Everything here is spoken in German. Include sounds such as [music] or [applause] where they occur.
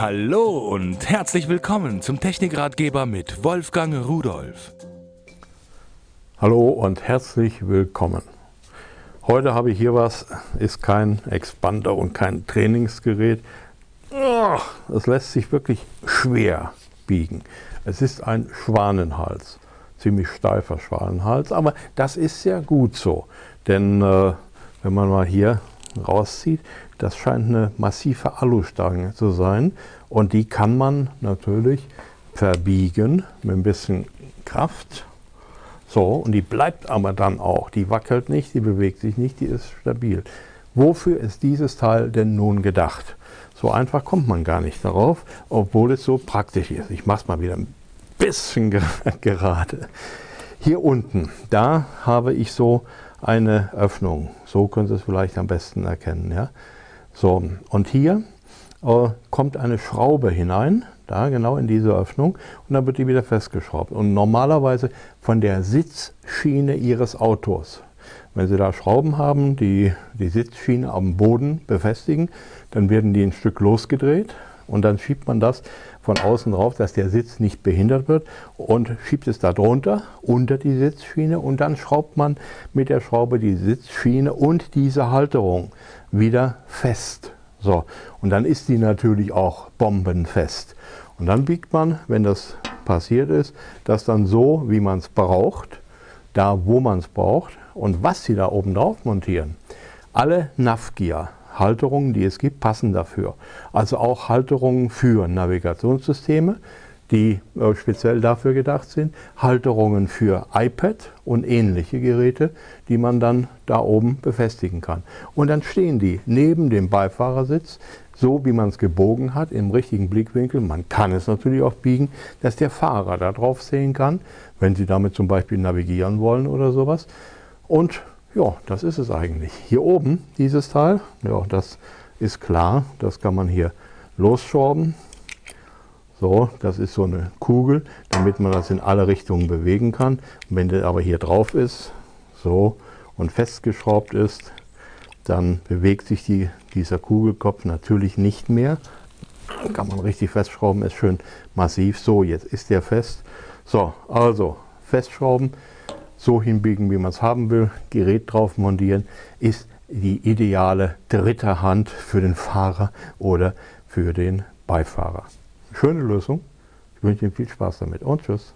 Hallo und herzlich willkommen zum Technikratgeber mit Wolfgang Rudolf. Hallo und herzlich willkommen. Heute habe ich hier was, ist kein Expander und kein Trainingsgerät. Es lässt sich wirklich schwer biegen. Es ist ein Schwanenhals, ziemlich steifer Schwanenhals, aber das ist sehr gut so, denn äh, wenn man mal hier rauszieht, das scheint eine massive Alustange zu sein und die kann man natürlich verbiegen mit ein bisschen Kraft. So, und die bleibt aber dann auch. Die wackelt nicht, die bewegt sich nicht, die ist stabil. Wofür ist dieses Teil denn nun gedacht? So einfach kommt man gar nicht darauf, obwohl es so praktisch ist. Ich mache es mal wieder ein bisschen [laughs] gerade. Hier unten, da habe ich so eine Öffnung. So können Sie es vielleicht am besten erkennen. Ja? So, und hier äh, kommt eine Schraube hinein, da genau in diese Öffnung, und dann wird die wieder festgeschraubt. Und normalerweise von der Sitzschiene Ihres Autos. Wenn Sie da Schrauben haben, die die Sitzschiene am Boden befestigen, dann werden die ein Stück losgedreht und dann schiebt man das von außen drauf, dass der Sitz nicht behindert wird und schiebt es da drunter, unter die Sitzschiene und dann schraubt man mit der Schraube die Sitzschiene und diese Halterung wieder fest. So, und dann ist die natürlich auch bombenfest. Und dann biegt man, wenn das passiert ist, das dann so, wie man es braucht, da wo man es braucht und was Sie da oben drauf montieren. Alle Navgear Halterungen, die es gibt, passen dafür. Also auch Halterungen für Navigationssysteme, die äh, speziell dafür gedacht sind, Halterungen für iPad und ähnliche Geräte, die man dann da oben befestigen kann. Und dann stehen die neben dem Beifahrersitz, so wie man es gebogen hat, im richtigen Blickwinkel. Man kann es natürlich auch biegen, dass der Fahrer da drauf sehen kann, wenn Sie damit zum Beispiel navigieren wollen oder sowas. Und ja, das ist es eigentlich. Hier oben, dieses Teil, ja, das ist klar, das kann man hier losschrauben. So, das ist so eine Kugel, damit man das in alle Richtungen bewegen kann. Wenn der aber hier drauf ist, so, und festgeschraubt ist, dann bewegt sich die, dieser Kugelkopf natürlich nicht mehr. Kann man richtig festschrauben, ist schön massiv. So, jetzt ist der fest. So, also festschrauben so hinbiegen, wie man es haben will, Gerät drauf montieren, ist die ideale dritte Hand für den Fahrer oder für den Beifahrer. Schöne Lösung. Ich wünsche Ihnen viel Spaß damit und tschüss.